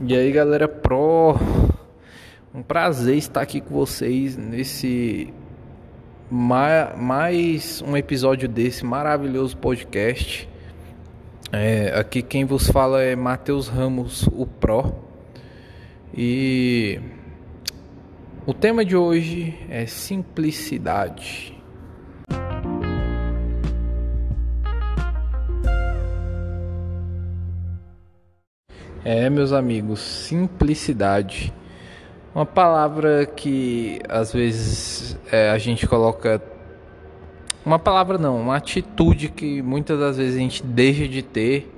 E aí galera pro, um prazer estar aqui com vocês nesse mais um episódio desse maravilhoso podcast. É, aqui quem vos fala é Matheus Ramos, o Pro. E o tema de hoje é simplicidade. É, meus amigos, simplicidade. Uma palavra que às vezes é, a gente coloca. Uma palavra não, uma atitude que muitas das vezes a gente deixa de ter,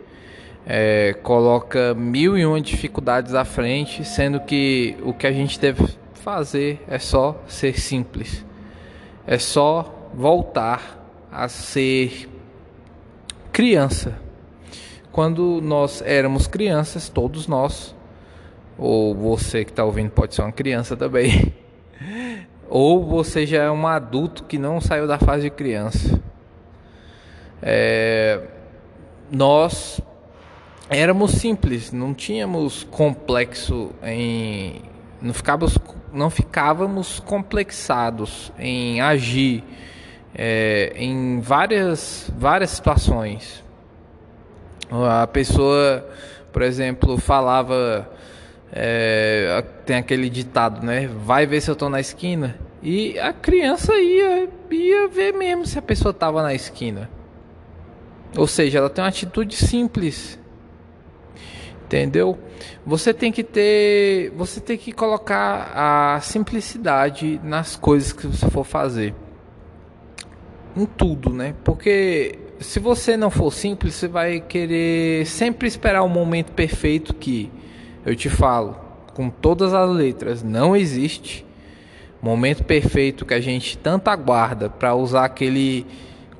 é, coloca mil e uma dificuldades à frente, sendo que o que a gente deve fazer é só ser simples, é só voltar a ser criança quando nós éramos crianças, todos nós, ou você que está ouvindo pode ser uma criança também, ou você já é um adulto que não saiu da fase de criança. É, nós éramos simples, não tínhamos complexo em. Não ficávamos, não ficávamos complexados em agir é, em várias, várias situações. A pessoa, por exemplo, falava. É, tem aquele ditado, né? Vai ver se eu tô na esquina. E a criança ia, ia ver mesmo se a pessoa tava na esquina. Ou seja, ela tem uma atitude simples. Entendeu? Você tem que ter, você tem que colocar a simplicidade nas coisas que você for fazer. Em tudo, né? Porque se você não for simples, você vai querer sempre esperar o momento perfeito que eu te falo, com todas as letras, não existe momento perfeito que a gente tanto aguarda para usar aquele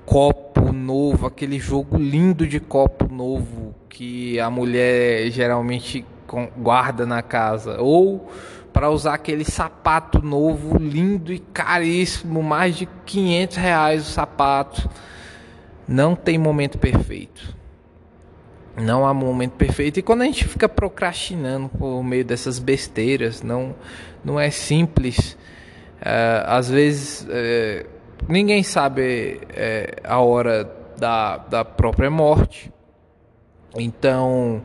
copo novo, aquele jogo lindo de copo novo que a mulher geralmente guarda na casa, ou para usar aquele sapato novo, lindo e caríssimo, mais de 500 reais o sapato não tem momento perfeito. Não há momento perfeito. E quando a gente fica procrastinando por meio dessas besteiras, não, não é simples. Uh, às vezes uh, ninguém sabe uh, a hora da, da própria morte. Então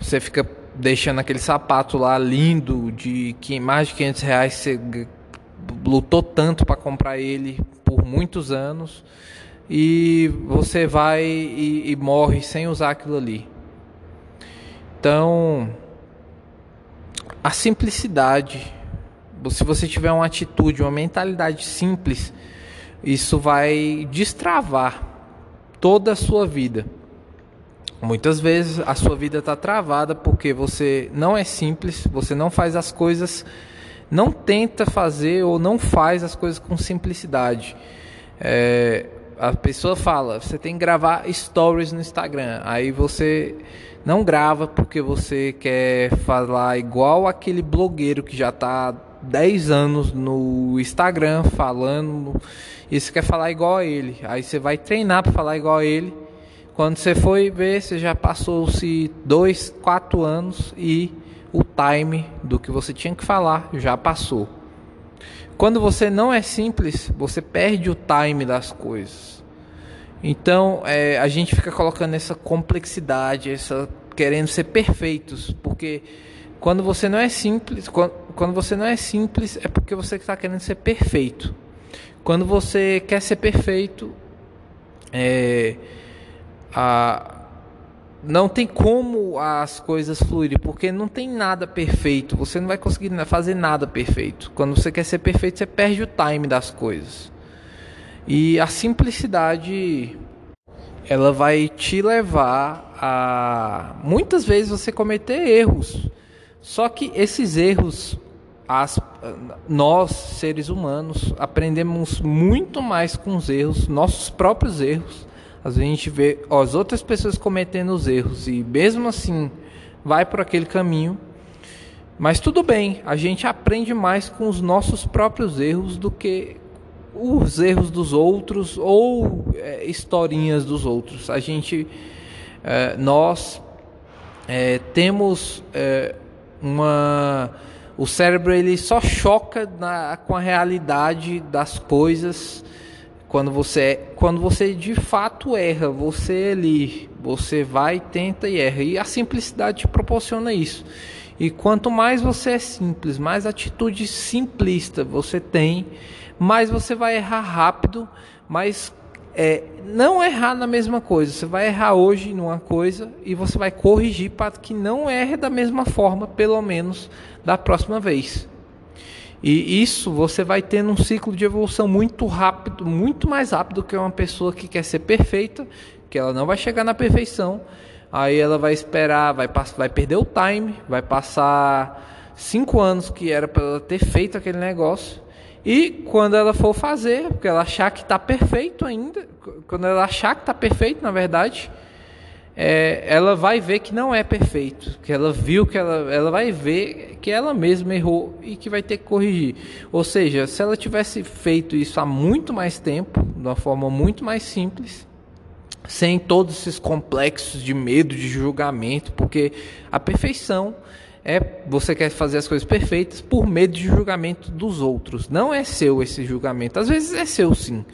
você fica deixando aquele sapato lá lindo de que mais de 500 reais. Você lutou tanto para comprar ele por muitos anos e você vai e, e morre sem usar aquilo ali. Então, a simplicidade, se você tiver uma atitude, uma mentalidade simples, isso vai destravar toda a sua vida. Muitas vezes a sua vida está travada porque você não é simples, você não faz as coisas, não tenta fazer ou não faz as coisas com simplicidade. É, a pessoa fala, você tem que gravar stories no Instagram. Aí você não grava porque você quer falar igual aquele blogueiro que já está 10 anos no Instagram falando e você quer falar igual a ele. Aí você vai treinar para falar igual a ele. Quando você foi ver, você já passou-se 2, 4 anos e o time do que você tinha que falar já passou. Quando você não é simples, você perde o time das coisas. Então é, a gente fica colocando essa complexidade, essa querendo ser perfeitos, porque quando você não é simples, quando, quando você não é simples é porque você está querendo ser perfeito. Quando você quer ser perfeito, é, a, não tem como as coisas fluírem, porque não tem nada perfeito. Você não vai conseguir fazer nada perfeito. Quando você quer ser perfeito, você perde o time das coisas. E a simplicidade ela vai te levar a muitas vezes você cometer erros. Só que esses erros as, nós, seres humanos, aprendemos muito mais com os erros, nossos próprios erros, às vezes a gente vê ó, as outras pessoas cometendo os erros e mesmo assim vai por aquele caminho. Mas tudo bem, a gente aprende mais com os nossos próprios erros do que os erros dos outros ou é, historinhas dos outros. A gente, é, nós é, temos é, uma o cérebro ele só choca na, com a realidade das coisas quando você quando você de fato erra, você ali, você vai, tenta e erra. E a simplicidade te proporciona isso. E quanto mais você é simples, mais atitude simplista você tem, mais você vai errar rápido, mais é, não errar na mesma coisa. Você vai errar hoje numa coisa e você vai corrigir para que não erre da mesma forma, pelo menos da próxima vez. E isso você vai tendo um ciclo de evolução muito rápido, muito mais rápido que uma pessoa que quer ser perfeita, que ela não vai chegar na perfeição. Aí ela vai esperar, vai, vai perder o time, vai passar cinco anos que era para ela ter feito aquele negócio e quando ela for fazer, porque ela achar que está perfeito ainda, quando ela achar que está perfeito, na verdade, é, ela vai ver que não é perfeito, que ela viu que ela, ela vai ver que ela mesma errou e que vai ter que corrigir. Ou seja, se ela tivesse feito isso há muito mais tempo, de uma forma muito mais simples, sem todos esses complexos de medo, de julgamento, porque a perfeição é você quer fazer as coisas perfeitas por medo de julgamento dos outros. Não é seu esse julgamento. Às vezes é seu sim.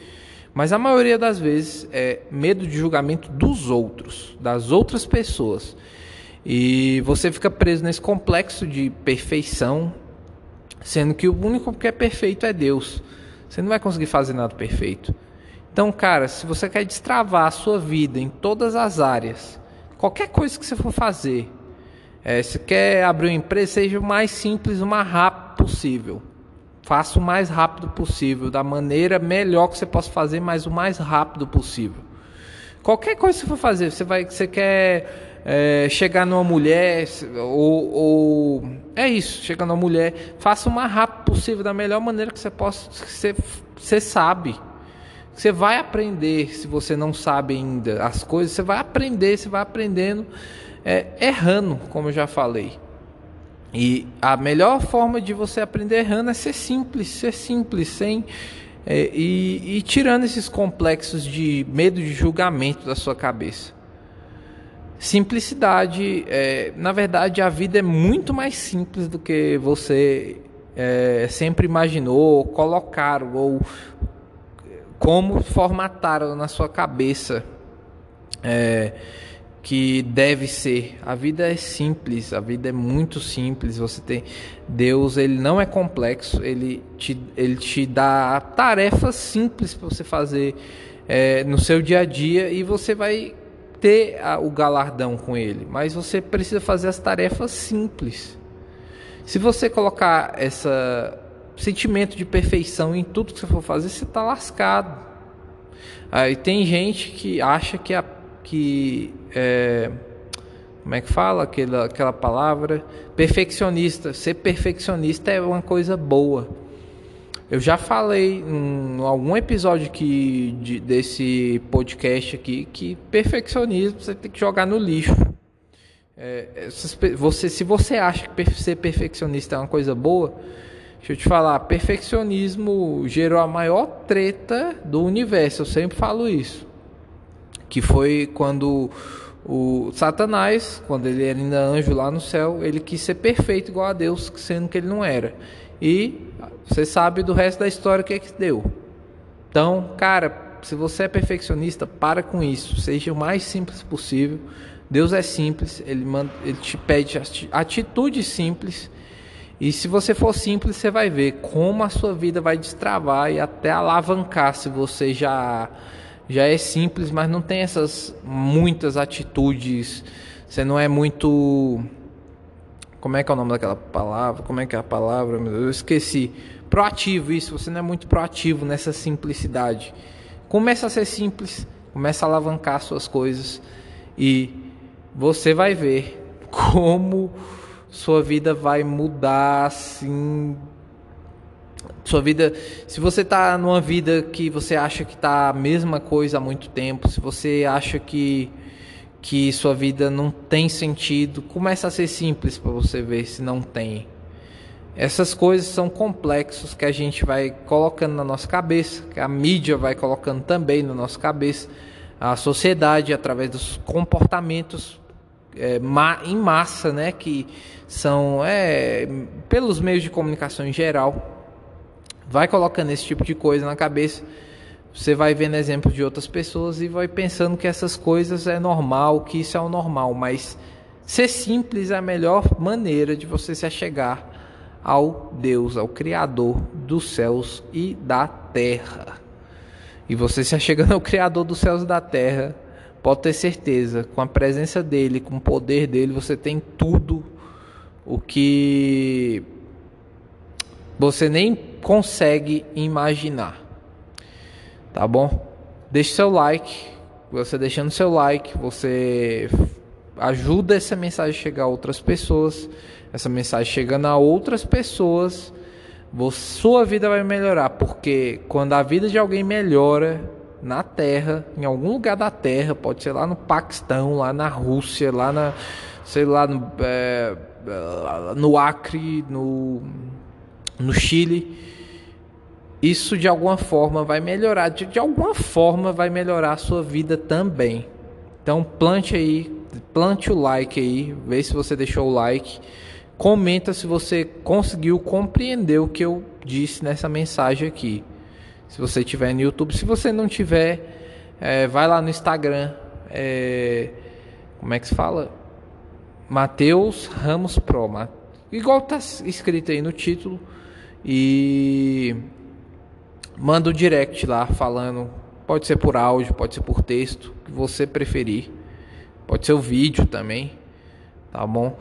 Mas a maioria das vezes é medo de julgamento dos outros, das outras pessoas. E você fica preso nesse complexo de perfeição, sendo que o único que é perfeito é Deus. Você não vai conseguir fazer nada perfeito. Então, cara, se você quer destravar a sua vida em todas as áreas, qualquer coisa que você for fazer, é, se quer abrir uma empresa, seja o mais simples, o mais rápido possível. Faça o mais rápido possível, da maneira melhor que você possa fazer, mas o mais rápido possível. Qualquer coisa que você for fazer, você vai, você quer é, chegar numa mulher ou, ou, é isso, chegar numa mulher, faça o mais rápido possível, da melhor maneira que você possa, que você, você sabe. Você vai aprender se você não sabe ainda as coisas, você vai aprender, você vai aprendendo é, errando, como eu já falei. E a melhor forma de você aprender errando é ser simples, ser simples, sem é, e, e tirando esses complexos de medo de julgamento da sua cabeça. Simplicidade, é, na verdade, a vida é muito mais simples do que você é, sempre imaginou, colocaram ou como formataram na sua cabeça. É, que deve ser. A vida é simples, a vida é muito simples. Você tem Deus, ele não é complexo, ele te, ele te dá tarefas simples para você fazer é, no seu dia a dia e você vai ter a, o galardão com ele. Mas você precisa fazer as tarefas simples. Se você colocar esse sentimento de perfeição em tudo que você for fazer, você está lascado. Aí tem gente que acha que a que é, como é que fala aquela, aquela palavra? Perfeccionista. Ser perfeccionista é uma coisa boa. Eu já falei em algum episódio aqui de, desse podcast aqui que perfeccionismo você tem que jogar no lixo. É, você, se você acha que ser perfeccionista é uma coisa boa, deixa eu te falar, perfeccionismo gerou a maior treta do universo. Eu sempre falo isso que foi quando o Satanás, quando ele era ainda anjo lá no céu, ele quis ser perfeito igual a Deus, sendo que ele não era. E você sabe do resto da história o que é que deu. Então, cara, se você é perfeccionista, para com isso. Seja o mais simples possível. Deus é simples, ele, manda, ele te pede atitude simples. E se você for simples, você vai ver como a sua vida vai destravar e até alavancar se você já já é simples, mas não tem essas muitas atitudes. Você não é muito. Como é que é o nome daquela palavra? Como é que é a palavra? Eu esqueci. Proativo, isso. Você não é muito proativo nessa simplicidade. Começa a ser simples, começa a alavancar suas coisas e você vai ver como sua vida vai mudar assim sua vida, se você está numa vida que você acha que está a mesma coisa há muito tempo, se você acha que que sua vida não tem sentido, começa a ser simples para você ver se não tem. Essas coisas são complexos que a gente vai colocando na nossa cabeça, que a mídia vai colocando também na nossa cabeça, a sociedade através dos comportamentos é, ma em massa, né? Que são é, pelos meios de comunicação em geral. Vai colocando esse tipo de coisa na cabeça. Você vai vendo exemplos de outras pessoas e vai pensando que essas coisas é normal, que isso é o normal, mas ser simples é a melhor maneira de você se achegar ao Deus, ao Criador dos céus e da terra. E você se achegando ao Criador dos céus e da terra, pode ter certeza, com a presença dele, com o poder dele, você tem tudo o que você nem consegue imaginar. Tá bom? Deixe seu like. Você deixando seu like, você ajuda essa mensagem a chegar a outras pessoas. Essa mensagem chegando a outras pessoas, sua vida vai melhorar, porque quando a vida de alguém melhora, na Terra, em algum lugar da Terra, pode ser lá no Paquistão, lá na Rússia, lá na, sei lá, no, é, no Acre, no, no Chile. Isso de alguma forma vai melhorar, de, de alguma forma vai melhorar a sua vida também. Então plante aí, plante o like aí, vê se você deixou o like. Comenta se você conseguiu compreender o que eu disse nessa mensagem aqui se você tiver no YouTube. Se você não tiver, é, vai lá no Instagram. É, como é que se fala? Mateus Ramos Pro. Igual tá escrito aí no título. E manda um direct lá falando. Pode ser por áudio, pode ser por texto, que você preferir. Pode ser o vídeo também, tá bom?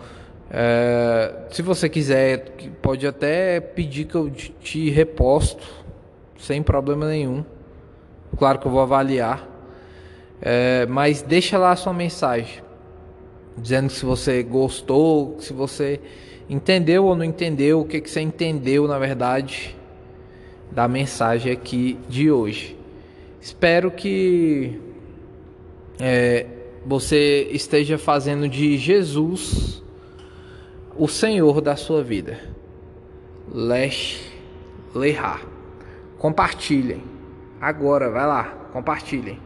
É, se você quiser, pode até pedir que eu te reposto sem problema nenhum. Claro que eu vou avaliar. É, mas deixa lá a sua mensagem. Dizendo que se você gostou, se você entendeu ou não entendeu, o que, que você entendeu na verdade da mensagem aqui de hoje. Espero que é, você esteja fazendo de Jesus o Senhor da sua vida. Lesh Lehar. Compartilhem. Agora, vai lá, compartilhem.